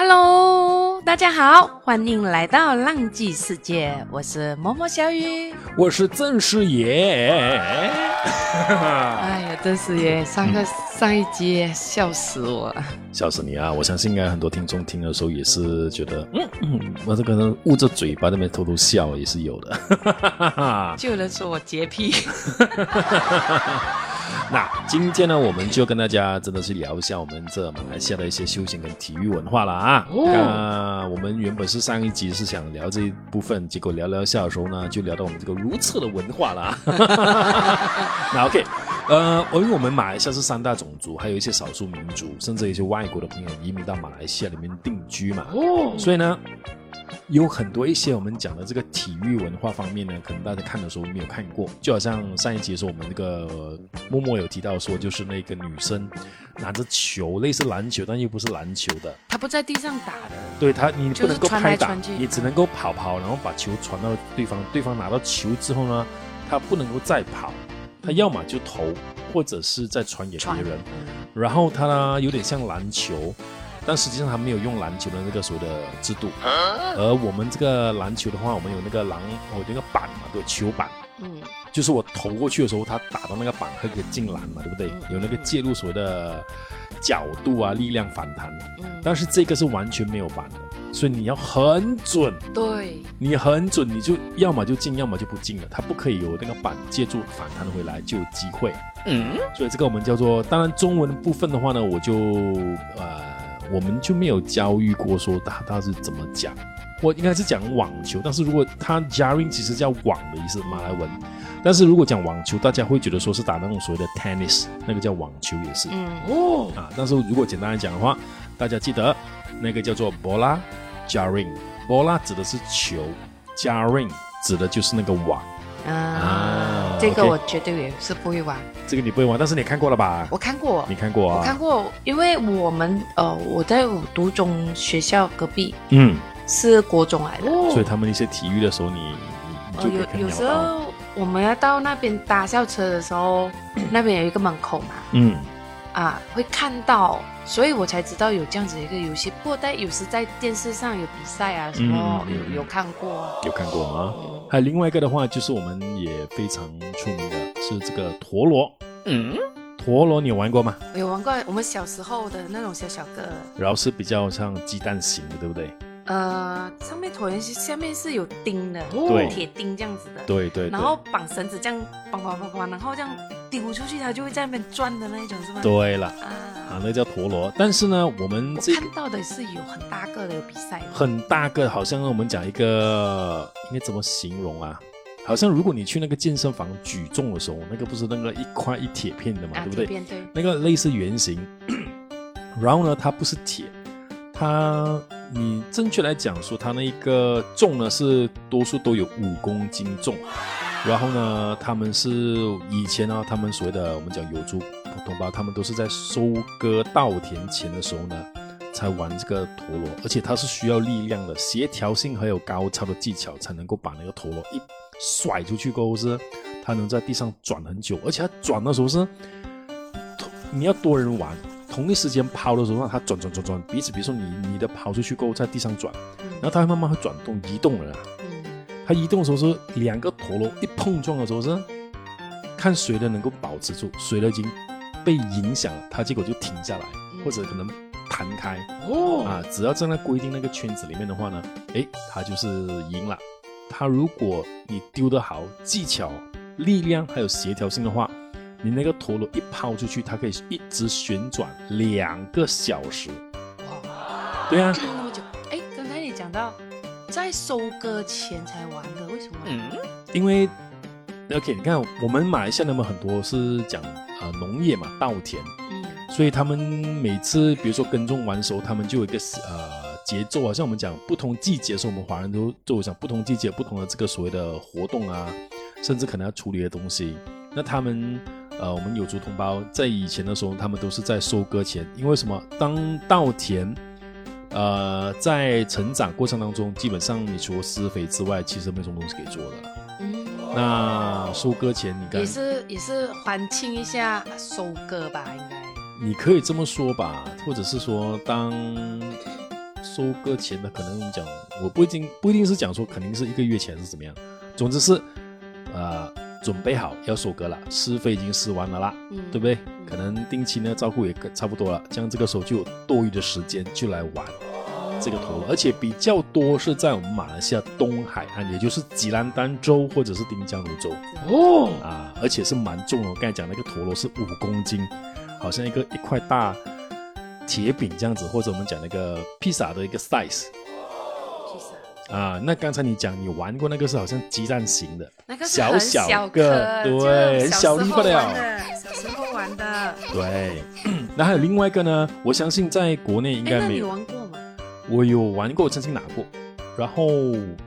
Hello，大家好，欢迎来到浪迹世界，我是默默小雨。我是郑师爷。哎呀，郑师爷，上个上一集笑死我了。笑死你啊！我相信应该很多听众听的时候也是觉得，嗯嗯，我这个人捂着嘴巴那边偷偷笑也是有的。就有人说我洁癖。那今天呢，我们就跟大家真的是聊一下我们这马来西亚的一些休闲跟体育文化了啊。那我们原本是上一集是想聊这一部分，结果聊聊下的时候呢，就聊到我们这个如厕的文化了。那 OK，呃，因为我们马来西亚是三大种族，还有一些少数民族，甚至一些外国的朋友移民到马来西亚里面定居嘛。哦，所以呢。有很多一些我们讲的这个体育文化方面呢，可能大家看的时候没有看过，就好像上一集的时候，我们那个默默有提到说，就是那个女生拿着球，类似篮球，但又不是篮球的，她不在地上打的，对她，你不能够拍打，你只能够跑跑，然后把球传到对方，对方拿到球之后呢，她不能够再跑，她要么就投，或者是再传给别人，然后她呢有点像篮球。但实际上他没有用篮球的那个所谓的制度，而我们这个篮球的话，我们有那个篮，我那个板嘛，对，球板，嗯，就是我投过去的时候，他打到那个板可以进篮嘛，对不对？有那个介入所谓的角度啊，力量反弹。嗯，但是这个是完全没有板的，所以你要很准。对，你很准，你就要么就进，要么就不进了。它不可以有那个板借助反弹回来就有机会。嗯，所以这个我们叫做，当然中文部分的话呢，我就呃。我们就没有教育过说他他是怎么讲，我应该是讲网球，但是如果他 jaring 其实叫网的意思，马来文，但是如果讲网球，大家会觉得说是打那种所谓的 tennis，那个叫网球也是，嗯。哦啊，但是如果简单来讲的话，大家记得那个叫做 bola jaring，bola 指的是球，jaring 指的就是那个网。啊，这个我绝对也是不会玩。这个你不会玩，但是你看过了吧？我看过，你看过啊？我看过，因为我们呃，我在读中学校隔壁，嗯，是国中来的，所以他们一些体育的时候，你你就有有时候我们要到那边搭校车的时候，那边有一个门口嘛，嗯。啊，会看到，所以我才知道有这样子一个游戏。不过在有时在电视上有比赛啊，什么有有看过，有看过吗？还有另外一个的话，就是我们也非常出名的是这个陀螺。嗯，陀螺你有玩过吗？有玩过，我们小时候的那种小小个，然后是比较像鸡蛋型的，对不对？呃，上面椭圆形，下面是有钉的，对，铁钉这样子的，对对，然后绑绳子这样，绑绑绑绑，然后这样丢出去，它就会在那边转的那一种，是吗？对了，啊，啊，那叫陀螺。但是呢，我们看到的是有很大个的比赛，很大个，好像我们讲一个应该怎么形容啊？好像如果你去那个健身房举重的时候，那个不是那个一块一铁片的嘛，对不对？对，那个类似圆形，然后呢，它不是铁，它。你正确来讲说，它那一个重呢是多数都有五公斤重，然后呢，他们是以前呢，他们所谓的我们讲有猪同胞，他们都是在收割稻田前的时候呢，才玩这个陀螺，而且它是需要力量的，协调性还有高超的技巧，才能够把那个陀螺一甩出去过后是，它能在地上转很久，而且它转的时候是，你要多人玩。同一时间抛的时候，让它转转转转，彼此，比如说你你的抛出去过后在地上转，然后它会慢慢会转动移动了。嗯，它移动的时候是两个陀螺一碰撞的时候是，看谁的能够保持住，谁的已经被影响了，它结果就停下来，或者可能弹开。哦，啊，只要站在那规定那个圈子里面的话呢，哎，它就是赢了。它如果你丢得好，技巧、力量还有协调性的话。你那个陀螺一抛出去，它可以一直旋转两个小时。哇，对啊。那么久？哎，刚才你讲到在收割前才玩的，为什么？嗯，因为 OK，你看我们马来西亚那么很多是讲啊农业嘛，稻田。嗯。所以他们每次比如说耕种完熟，他们就有一个呃节奏啊，像我们讲不同季节的时候，我们华人都都讲不同季节不同的这个所谓的活动啊，甚至可能要处理的东西，那他们。呃，我们有族同胞在以前的时候，他们都是在收割前，因为什么？当稻田，呃，在成长过程当中，基本上你除了施肥之外，其实没什么东西可以做的。嗯。那收割前，你该也是也是欢庆一下收割吧，应该。你可以这么说吧，或者是说，当收割前的可能讲，我不一定不一定是讲说肯定是一个月前是怎么样，总之是，呃，准备好要收割了，施肥已经施完了啦，对不对？可能定期呢照顾也差不多了，这样这个时候就有多余的时间就来玩这个陀螺，而且比较多是在我们马来西亚东海岸，也就是吉兰丹州或者是丁加奴州哦啊，而且是蛮重的。我刚才讲那个陀螺是五公斤，好像一个一块大。铁饼这样子，或者我们讲那个披萨的一个 size，啊，那刚才你讲你玩过那个是好像鸡蛋型的，那个小小个，对，小力不了，小时候玩的，对。那还有另外一个呢，我相信在国内应该没有玩过吗？我有玩过，曾经拿过。然后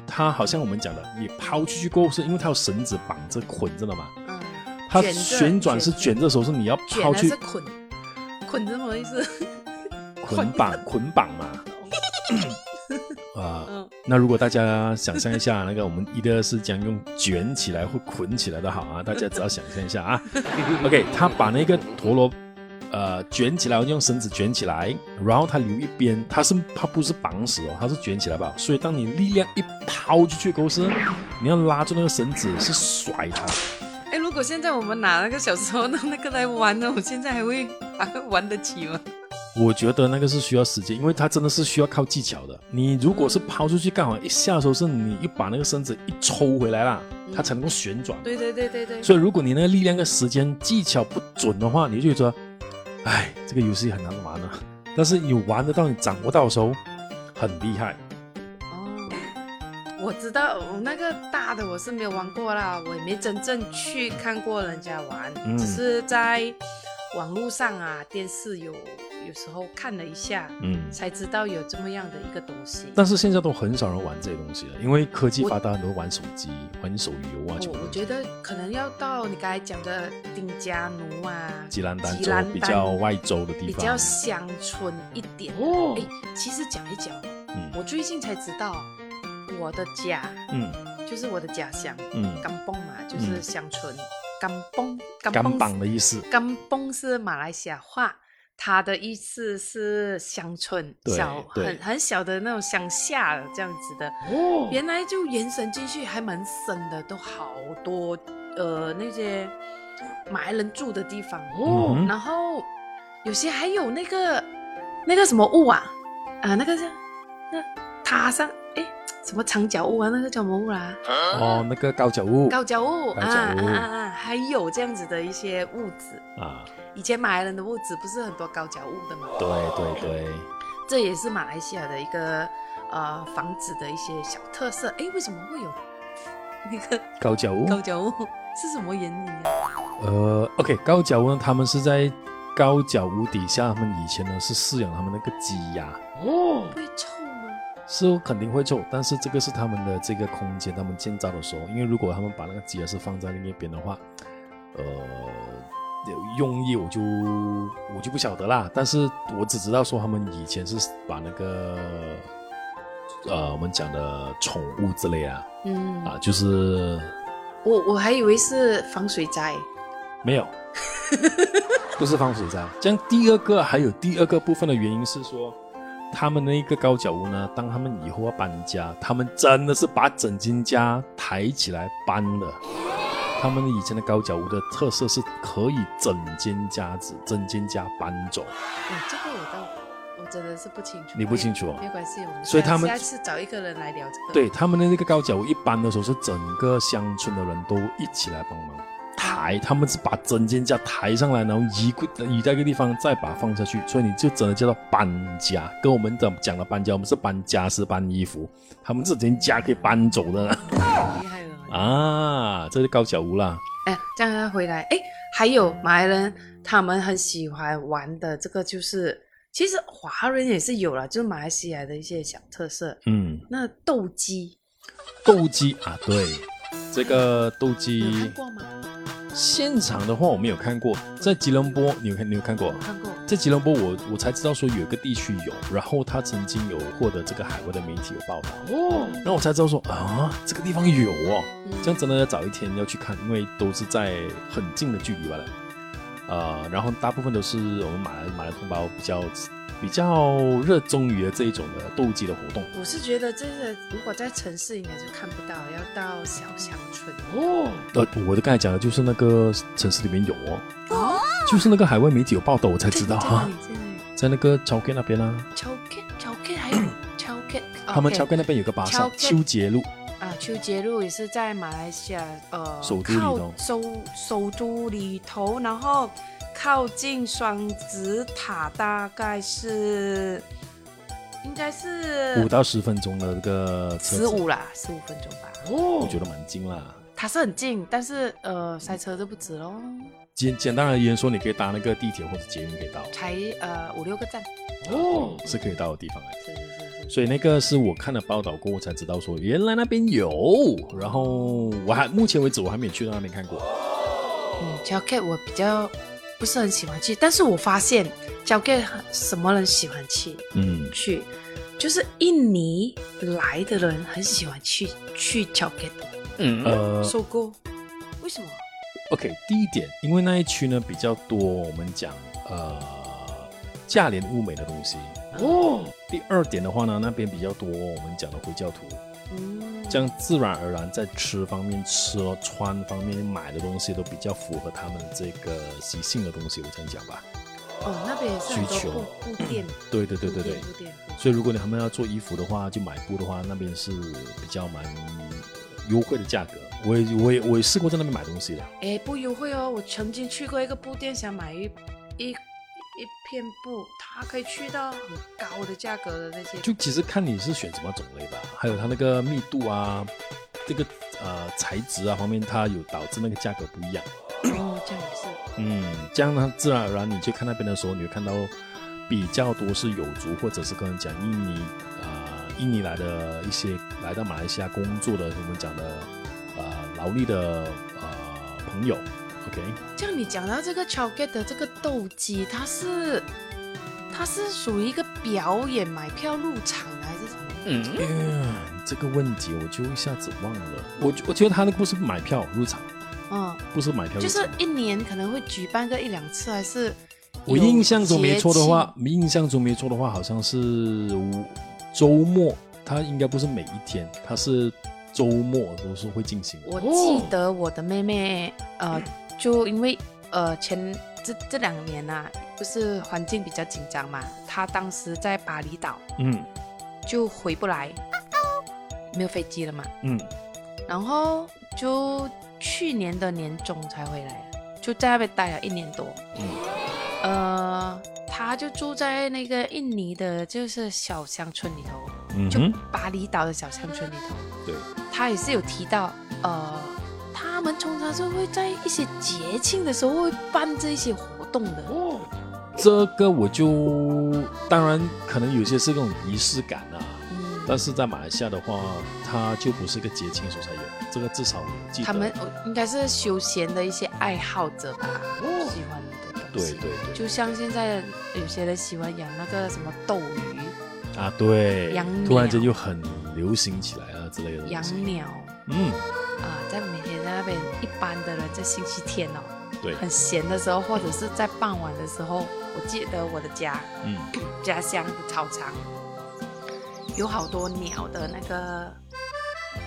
它好像我们讲的，你抛出去过后是因为它有绳子绑着捆着的嘛，嗯，它旋转是卷着手，是你要抛去捆，捆着什么意思？捆绑 捆绑嘛，啊，那如果大家想象一下，那个我们一个是将用卷起来或捆起来的好啊，大家只要想象一下啊。OK，他把那个陀螺呃卷起来，用绳子卷起来，然后他留一边，他是他不是绑死哦，他是卷起来吧？所以当你力量一抛出去，公司你要拉住那个绳子是甩它。哎，如果现在我们拿那个小时候的那个来玩呢，我现在还会还会玩得起吗？我觉得那个是需要时间，因为它真的是需要靠技巧的。你如果是抛出去刚好一下的时候，是你一把那个身子一抽回来啦，它才能够旋转。对对对对对。所以如果你那个力量跟时间技巧不准的话，你就觉得，哎，这个游戏很难玩啊。但是你玩得到，你掌握到的时候，很厉害。哦，我知道那个大的我是没有玩过啦，我也没真正去看过人家玩，只是在网络上啊，电视有。有时候看了一下，嗯，才知道有这么样的一个东西。但是现在都很少人玩这些东西了，因为科技发达，很多玩手机、玩手游啊。我我觉得可能要到你刚才讲的丁家奴啊、吉兰丹州比较外州的地方，比较乡村一点。哦，哎，其实讲一讲，嗯，我最近才知道，我的家，嗯，就是我的家乡，嗯，甘蹦嘛，就是乡村，甘崩，甘崩的意思，甘崩是马来西亚话。他的意思是乡村小很很小的那种乡下这样子的，哦，原来就延伸进去还蛮深的，都好多呃那些马来人住的地方哦，然后有些还有那个那个什么雾啊啊那个是那塔上哎什么长脚屋啊那个叫什么屋啦？哦那个高脚屋高脚屋啊啊啊还有这样子的一些屋子啊。以前马来人的屋子不是很多高脚屋的吗？对对对，这也是马来西亚的一个呃房子的一些小特色。哎，为什么会有那个高脚屋？高脚屋是什么原因啊？呃，OK，高脚屋呢，他们是在高脚屋底下，他们以前呢是饲养他们那个鸡鸭。哦，会臭吗？是肯定会臭，但是这个是他们的这个空间，他们建造的时候，因为如果他们把那个鸡鸭是放在另一边的话，呃。用意我就我就不晓得啦，但是我只知道说他们以前是把那个呃我们讲的宠物之类啊，嗯啊就是我我还以为是防水灾，没有，不是防水灾。这样第二个还有第二个部分的原因是说，他们那个高脚屋呢，当他们以后要搬家，他们真的是把整间家抬起来搬的。他们以前的高脚屋的特色是可以整间家子、整间家搬走。嗯，这个我倒我真的是不清楚。你不清楚哦？没关系，我们所以他们下次找一个人来聊这个。对他们的那个高脚屋，一搬的时候是整个乡村的人都一起来帮忙抬，他们是把整间家抬上来，然后移移在一个地方，再把它放下去，所以你就真的叫做搬家。跟我们讲讲的搬家，我们是搬家是搬衣服，他们这间家可以搬走的。厉害了。啊，这是高小屋啦。哎，这样回来，哎，还有马来人，他们很喜欢玩的这个，就是其实华人也是有了，就是马来西亚的一些小特色。嗯，那斗鸡，斗鸡啊，对，这个斗鸡看过吗？现场的话我没有看过，在吉隆坡你有看你有看过？看过。在吉隆坡我我才知道说有一个地区有，然后他曾经有获得这个海外的媒体有报道。哦，然后我才知道说啊这个地方有哦，这样真的要早一天要去看，因为都是在很近的距离吧。了，呃，然后大部分都是我们马来马来同胞比较比较热衷于这一种的斗鸡的活动。我是觉得这个如果在城市应该是看不到，要到小乡村哦。呃，我的刚才讲的就是那个城市里面有哦，哦，就是那个海外媒体有报道，我才知道哈。在那个桥 K 那边啊。桥 K 桥 K 还有 桥 K，他们桥 K 那边有个巴萨秋节路。啊，秋节路也是在马来西亚呃首都里头，首首都里头，然后靠近双子塔，大概是应该是五到十分钟的这个十五啦，十五分钟吧。哦，我觉得蛮近啦。它是很近，但是呃塞车就不止喽。简简单而言说，你可以搭那个地铁或者捷运可以到，才呃五六个站哦，是可以到的地方哎。是是是。所以那个是我看了报道过后才知道，说原来那边有。然后我还目前为止我还没有去到那边看过。嗯，交给我比较不是很喜欢去，但是我发现交给什么人喜欢去？嗯，去就是印尼来的人很喜欢去去交给的。嗯呃，收购为什么？OK，第一点，因为那一区呢比较多，我们讲呃价廉物美的东西。哦，第二点的话呢，那边比较多我们讲的回教徒，嗯，这样自然而然在吃方面、吃穿方面买的东西都比较符合他们这个习性的东西，我这样讲吧。哦，那边也是需求布店，对对对对对，所以如果你他们要做衣服的话，就买布的话，那边是比较蛮优惠的价格。我也我也我也试过在那边买东西的。哎，不优惠哦，我曾经去过一个布店，想买一一。一片布，它可以去到很高的价格的那些。就其实看你是选什么种类吧，还有它那个密度啊，这个呃材质啊方面，它有导致那个价格不一样。哦，这样也是。嗯，这样呢，自然而然你去看那边的时候，你会看到比较多是有族或者是跟人讲印尼啊，印尼来的一些来到马来西亚工作的我们讲的呃劳力的呃朋友。OK，这样你讲到这个 c h o g e t 的这个斗鸡，它是它是属于一个表演买票入场还是什么？嗯，这个问题我就一下子忘了。我我觉得他的故事买票入场，嗯，不是买票，就是一年可能会举办个一两次，还是我印象中没错的话，印象中没错的话，好像是周末，他应该不是每一天，他是周末都是会进行。我记得我的妹妹，呃。就因为呃前这这两年呐，不是环境比较紧张嘛，她当时在巴厘岛，嗯，就回不来，没有飞机了嘛，嗯，然后就去年的年中才回来，就在那边待了一年多，嗯，呃，她就住在那个印尼的，就是小乡村里头，嗯，就巴厘岛的小乡村里头，对，他也是有提到，呃。他们通常是会在一些节庆的时候会办这些活动的哦。这个我就当然可能有些是那种仪式感啊，但是在马来西亚的话，它就不是个节庆时候才有。这个至少记得。他们应该是休闲的一些爱好者吧，喜欢的东西。对对对。就像现在有些人喜欢养那个什么斗鱼啊，对，突然间就很流行起来了之类的。养鸟。嗯。啊，在每天在那边，一般的人在星期天哦，对，很闲的时候，或者是在傍晚的时候，我记得我的家，嗯，家乡的草场有好多鸟的那个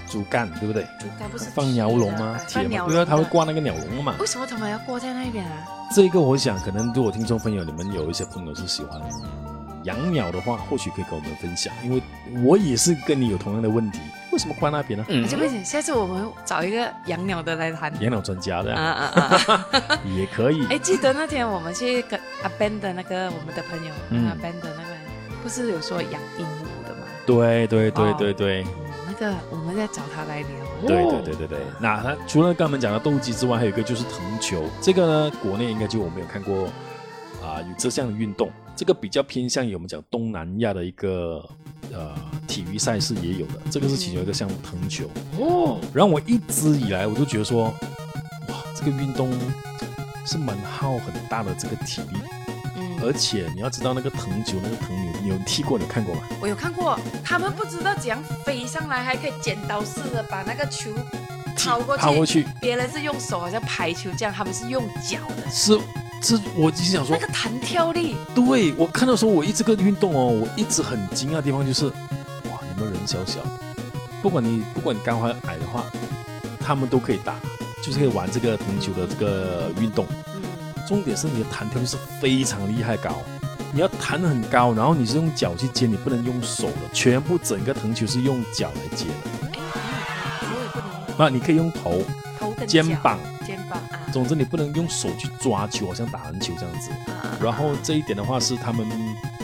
竹竿，对不对？竹竿不是放鸟笼吗？铁吗？对啊，他会挂那个鸟笼嘛？为什么他们要挂在那边啊？这个我想，可能如果听众朋友你们有一些朋友是喜欢养鸟的话，或许可以跟我们分享，因为我也是跟你有同样的问题。为什么关那边呢？嗯，就不行。下次我们找一个养鸟的来谈。养鸟专家的，啊啊啊，也可以。哎，记得那天我们去跟阿 Ben 的那个我们的朋友，阿 Ben 的那个，不是有说养鹦鹉的吗？对对对对对。那个我们在找他来聊。对对对对对。那他除了刚刚讲的斗鸡之外，还有一个就是藤球。这个呢，国内应该就我没有看过啊，有这项的运动。这个比较偏向于我们讲东南亚的一个呃体育赛事也有的，这个是其中一个项目藤球哦。然后我一直以来我都觉得说，哇，这个运动是蛮耗很大的这个体力，嗯，而且你要知道那个藤球那个藤你有踢过你看过吗？我有看过，他们不知道怎样飞上来，还可以剪刀似的把那个球抛过去，抛过去。别人是用手好像排球这样，他们是用脚的。是。是我就想说那个弹跳力，对我看到时候，我一直个运动哦，我一直很惊讶的地方就是，小小，不管你不管你高还矮的话，他们都可以打，就是可以玩这个藤球的这个运动。嗯，重点是你的弹跳力是非常厉害高，你要弹很高，然后你是用脚去接，你不能用手的，全部整个藤球是用脚来接的。那你可以用头、头跟肩膀。总之，你不能用手去抓球，好像打篮球这样子。然后这一点的话是他们，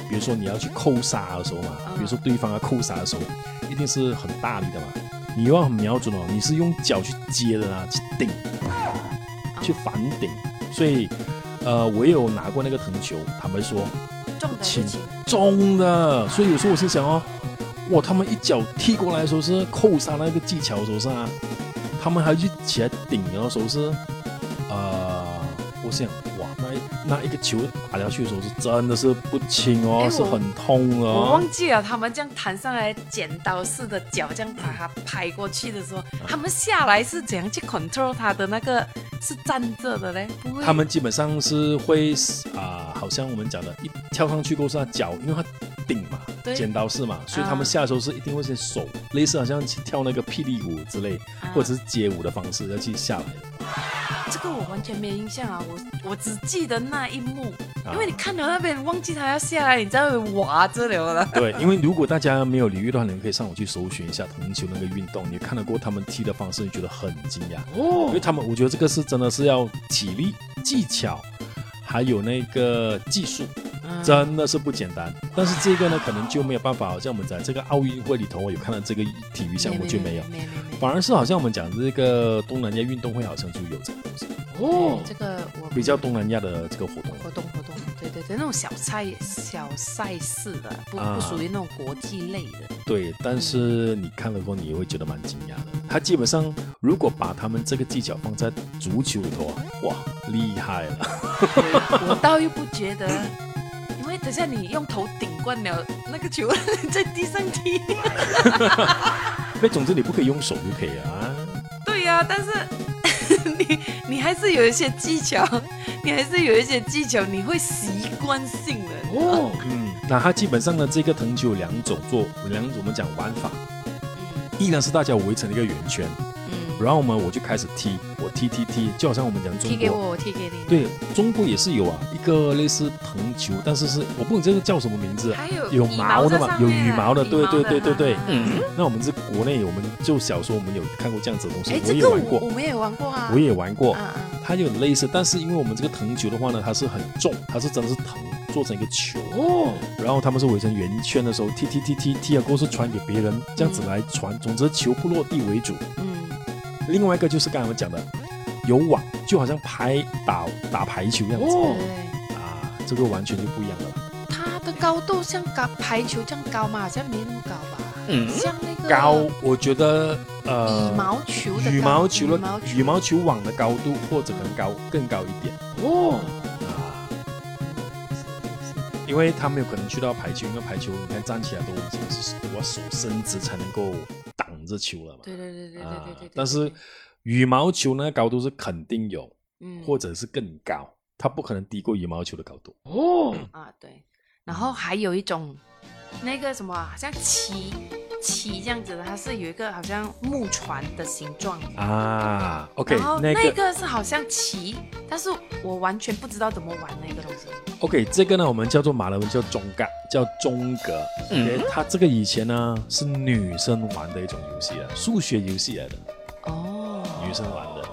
比如说你要去扣杀的时候嘛，比如说对方要扣杀的时候，一定是很大力的嘛。你要很瞄准哦，你是用脚去接的啊，去顶，去反顶。所以，呃，我也有拿过那个藤球，坦白说，重的，重的。所以有时候我是想哦，哇，他们一脚踢过来的时候是扣杀那个技巧，是不是啊？他们还去起来顶的时候是。想哇，那那一个球打下去的时候是真的是不轻哦，是很痛哦。我忘记了，他们这样弹上来，剪刀式的脚这样把它拍过去的时候，他们下来是怎样去 control 他的那个是站着的嘞？他们基本上是会啊，好像我们讲的，一跳上去过是他脚，因为他顶嘛，剪刀式嘛，所以他们下的时候是一定会先手，类似好像去跳那个霹雳舞之类，或者是街舞的方式要去下来。这个我完全没印象啊，我我只记得那一幕，因为你看到那边忘记他要下来，你在那边哇这流了。对，因为如果大家没有领域的话，你可以上网去搜寻一下藤球那个运动，你看得过他们踢的方式，你觉得很惊讶哦。因为他们，我觉得这个是真的是要体力、技巧，还有那个技术，真的是不简单。但是这个呢，可能就没有办法，好像我们在这个奥运会里头，我有看到这个体育项目就没有。反而是好像我们讲这个东南亚运动会，好像就有这个东西哦。这个我比较东南亚的这个活动，活动活动，对对对，那种小赛小赛事的，不不属于那种国际类的。对，但是你看了过后，你也会觉得蛮惊讶的。他基本上如果把他们这个技巧放在足球里头啊，哇，厉害了！我倒又不觉得，等下你用头顶惯了那个球在地上踢。那总之你不可以用手就可以啊。对呀，但是 你你还是有一些技巧，你还是有一些技巧，你会习惯性的哦。嗯，那它基本上呢，这个藤球有两种做两种我们讲玩法，一呢是大家围成一个圆圈。然后呢，我就开始踢，我踢踢踢，就好像我们讲中国，踢给我，我踢给你。对，中国也是有啊，一个类似藤球，但是是我不懂这个叫什么名字，还有有毛的嘛，有羽毛的，对对对对对。嗯。那我们是国内，我们就小时候我们有看过这样子的东西，我也玩过，我们也玩过啊，我也玩过。嗯嗯。它有类似，但是因为我们这个藤球的话呢，它是很重，它是真的是藤做成一个球哦。然后他们是围成圆圈的时候踢踢踢踢踢了过后是传给别人，这样子来传，总之球不落地为主。嗯。另外一个就是刚才我们讲的，有网，就好像拍打打排球样子，哦啊，这个完全就不一样了。它的高度像高排球这样高吗？好像没那么高吧？嗯，像那个高，我觉得呃，羽毛球的羽毛球的羽毛球网的高度或者更高更高一点哦啊，因为他没有可能去到排球，因为排球你看站起来都已经是我手伸直才能够。挡着球了嘛？对对对对对对对。但是羽毛球呢，高度是肯定有，嗯，或者是更高，它不可能低过羽毛球的高度。哦啊，对。然后还有一种，那个什么，好像旗旗这样子的，它是有一个好像木船的形状啊。OK，然后那个是好像旗，但是我完全不知道怎么玩那个东西。OK，这个呢，我们叫做马来文叫中格，叫中格。嗯，它这个以前呢是女生玩的一种游戏啊，数学游戏来的。哦，女生玩的。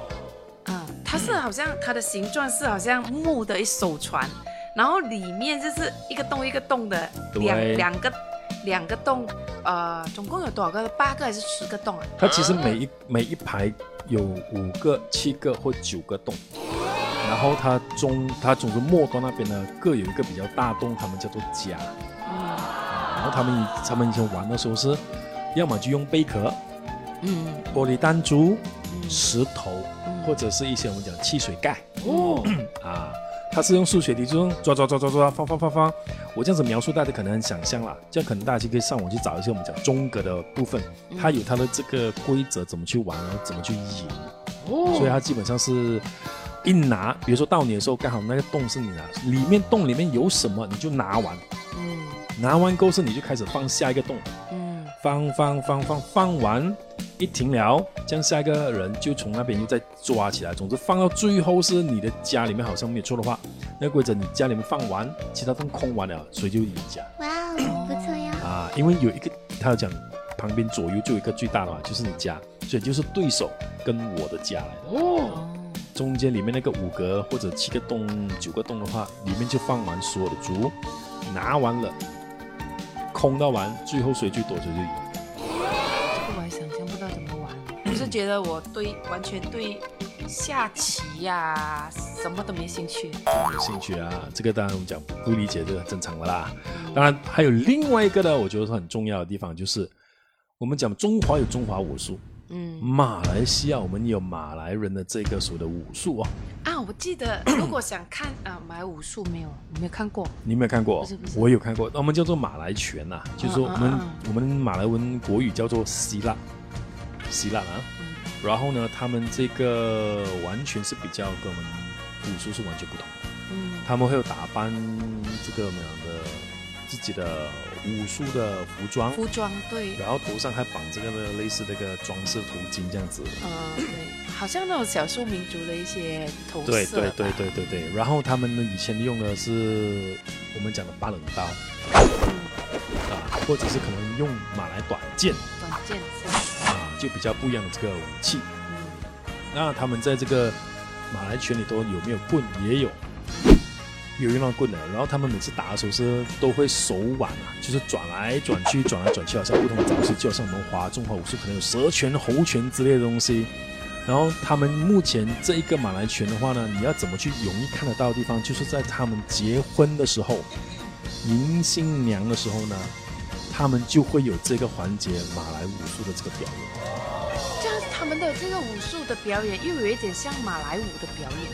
嗯，它是好像它的形状是好像木的一艘船，然后里面就是一个洞一个洞的，两两个两个洞，呃，总共有多少个？八个还是十个洞啊？它其实每一每一排有五个、七个或九个洞。然后它中，它总是末端那边呢，各有一个比较大洞，他们叫做甲。嗯。然后他们以他们以前玩的时候是，要么就用贝壳，嗯，玻璃弹珠，石头，或者是一些我们讲汽水盖。哦。啊，它是用数学题，就用抓抓抓抓抓，放放放放。我这样子描述，大家可能很想象啦，这样可能大家就可以上网去找一些我们讲中格的部分，它有它的这个规则，怎么去玩，然后怎么去赢。哦。所以它基本上是。一拿，比如说到你的时候，刚好那个洞是你拿，里面洞里面有什么你就拿完，嗯，拿完够是你就开始放下一个洞，嗯，放放放放放完一停了，这样下一个人就从那边又再抓起来。总之放到最后是你的家里面好像没有错的话，那个规则你家里面放完，其他洞空完了，谁就赢家。哇哦，不错呀。啊，因为有一个他要讲旁边左右就有一个最大的嘛，就是你家，所以就是对手跟我的家来的哦。中间里面那个五格或者七个洞、九个洞的话，里面就放完所有的竹，拿完了，空到完，最后谁去躲谁就赢。这个我还想象不到怎么玩，我是觉得我对完全对下棋呀什么都没兴趣。没兴趣啊，这个当然我们讲不理解这个正常的啦。当然还有另外一个呢，我觉得是很重要的地方，就是我们讲中华有中华武术。嗯，马来西亚我们有马来人的这个所谓的武术哦。啊，我记得 如果想看啊，马来武术没有，没有看过。你没有看过？不是不是，我有看过。那我们叫做马来拳呐，就是说我们我们马来文国语叫做希腊，希腊啊。然后呢，他们这个完全是比较跟我们武术是完全不同的。嗯，他们会有打扮这个么样的。自己的武术的服装，服装对，然后头上还绑这个的类似那个装饰头巾这样子，嗯，对，好像那种少数民族的一些头饰，对对对对对对。然后他们呢，以前用的是我们讲的八棱刀，啊，或者是可能用马来短剑，短剑啊，就比较不一样的这个武器。嗯，那他们在这个马来群里头有没有棍？也有。有用到棍的，然后他们每次打的时候是都会手腕啊，就是转来转去，转来转去，好像不同的招式，就好像我们华中华武术可能有蛇拳、猴拳之类的东西。然后他们目前这一个马来拳的话呢，你要怎么去容易看得到的地方，就是在他们结婚的时候，迎新娘的时候呢，他们就会有这个环节马来武术的这个表演。这样他们的这个武术的表演又有一点像马来舞的表演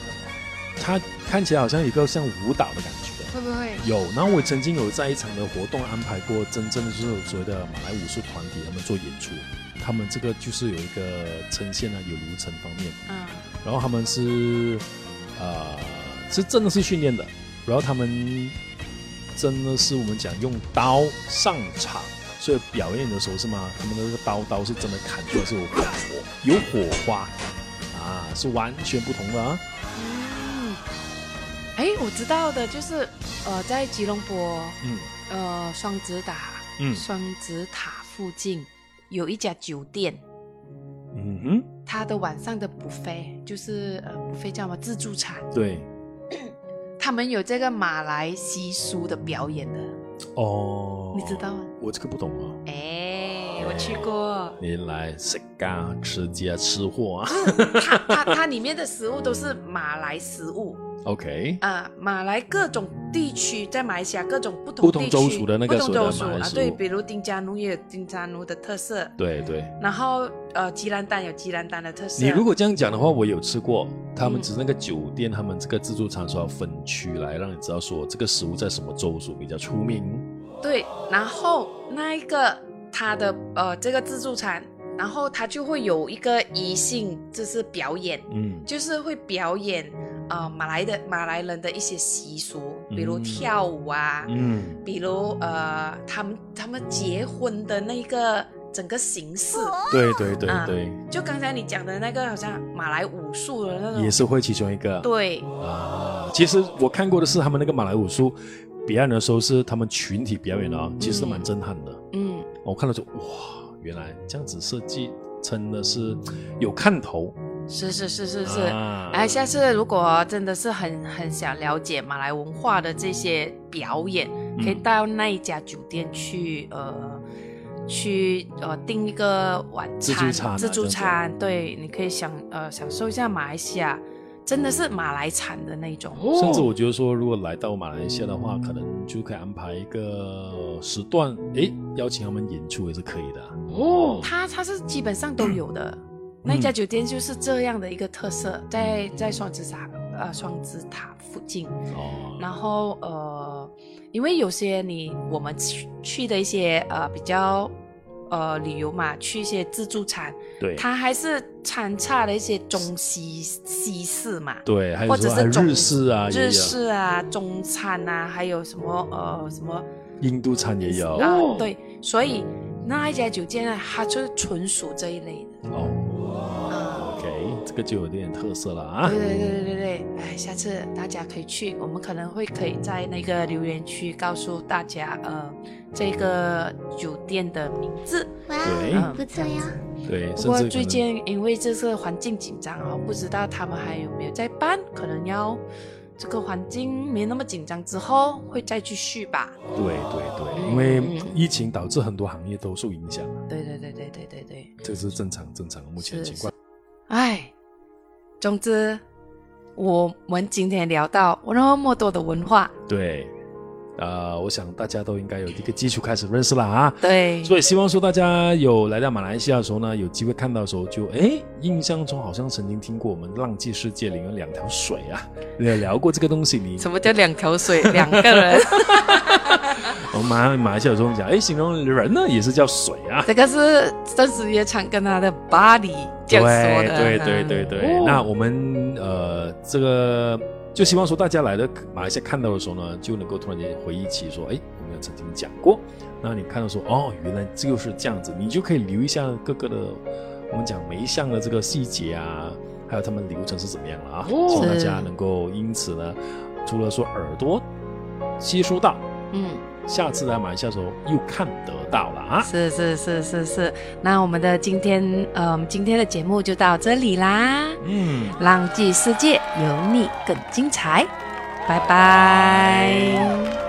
了。他看起来好像一个像舞蹈的感觉，会不会有？然后我曾经有在一场的活动安排过，真正的就是所谓的马来武术团体，他们做演出，他们这个就是有一个呈现啊，有流程方面，嗯，然后他们是呃是真的是训练的，然后他们真的是我们讲用刀上场，所以表演的时候是吗？他们的那个刀刀是真的砍出来是有火有火花啊，是完全不同的啊。哎，我知道的，就是呃，在吉隆坡，嗯，呃，双子塔，嗯，双子塔附近有一家酒店，嗯哼，它的晚上的 buffet 就是呃，buffet 叫什么自助餐，对，他们有这个马来习俗的表演的，哦，你知道吗？我这个不懂啊，哎，我去过，你来食家吃家吃货啊，它它它里面的食物都是马来食物。OK，啊，马来各种地区在马来西亚各种不同不同州属的那个州属啊，对，比如丁加奴也有丁加奴的特色，对对。然后呃，吉兰丹有吉兰丹的特色。你如果这样讲的话，我有吃过，他们只是那个酒店，他们这个自助餐说要分区来让你知道说这个食物在什么州属比较出名。对，然后那一个他的呃这个自助餐，然后他就会有一个仪性，就是表演，嗯，就是会表演。呃，马来的马来人的一些习俗，比如跳舞啊，嗯，比如呃，他们他们结婚的那个整个形式，对对对对，就刚才你讲的那个，好像马来武术的那种，也是会其中一个，对。啊。其实我看过的是他们那个马来武术表演的时候，是他们群体表演的啊，其实蛮震撼的。嗯，我看了就哇，原来这样子设计真的是有看头。是是是是是，哎，下次如果真的是很很想了解马来文化的这些表演，可以到那一家酒店去，呃，去呃订一个晚餐自助餐，自助餐，对，你可以享呃享受一下马来西亚，真的是马来产的那种。甚至我觉得说，如果来到马来西亚的话，可能就可以安排一个时段，哎，邀请他们演出也是可以的。哦，他他是基本上都有的。那家酒店就是这样的一个特色，在在双子塔呃双子塔附近，哦，然后呃，因为有些你我们去去的一些呃比较呃旅游嘛，去一些自助餐，对，它还是参差了一些中西西式嘛，对，或者是日式啊，日式啊，中餐啊，还有什么呃什么印度餐也有。啊，对，所以那一家酒店呢，它就是纯属这一类的。哦这个就有点特色了啊，对对对对对对，哎，下次大家可以去，我们可能会可以在那个留言区告诉大家，呃。这个酒店的名字，对，不错呀。对，不过最近因为这次环境紧张哦，不知道他们还有没有在办，可能要这个环境没那么紧张之后会再继续吧。对对对，因为疫情导致很多行业都受影响。对对对对对对对，这是正常正常目前的情况。哎，总之我们今天聊到那么多的文化，对。呃，我想大家都应该有一个基础开始认识了啊。对，所以希望说大家有来到马来西亚的时候呢，有机会看到的时候，就哎，印象中好像曾经听过我们浪迹世界里有两条水啊，有聊过这个东西。你什么叫两条水？两个人。我们马马来西亚有时候讲，哎，形容人呢也是叫水啊。这个是郑时也常跟他的 body 这样说的。对对对对对。那我们呃这个。就希望说大家来的马来西亚看到的时候呢，就能够突然间回忆起说，哎，我们曾经讲过。那你看到说，哦，原来就是这样子，你就可以留一下各个的我们讲每一项的这个细节啊，还有他们流程是怎么样了啊。希望大家能够因此呢，除了说耳朵吸收到，嗯。下次来马来西亚时候又看得到了啊！是是是是是，那我们的今天呃，今天的节目就到这里啦。嗯，浪迹世界有你更精彩，拜拜。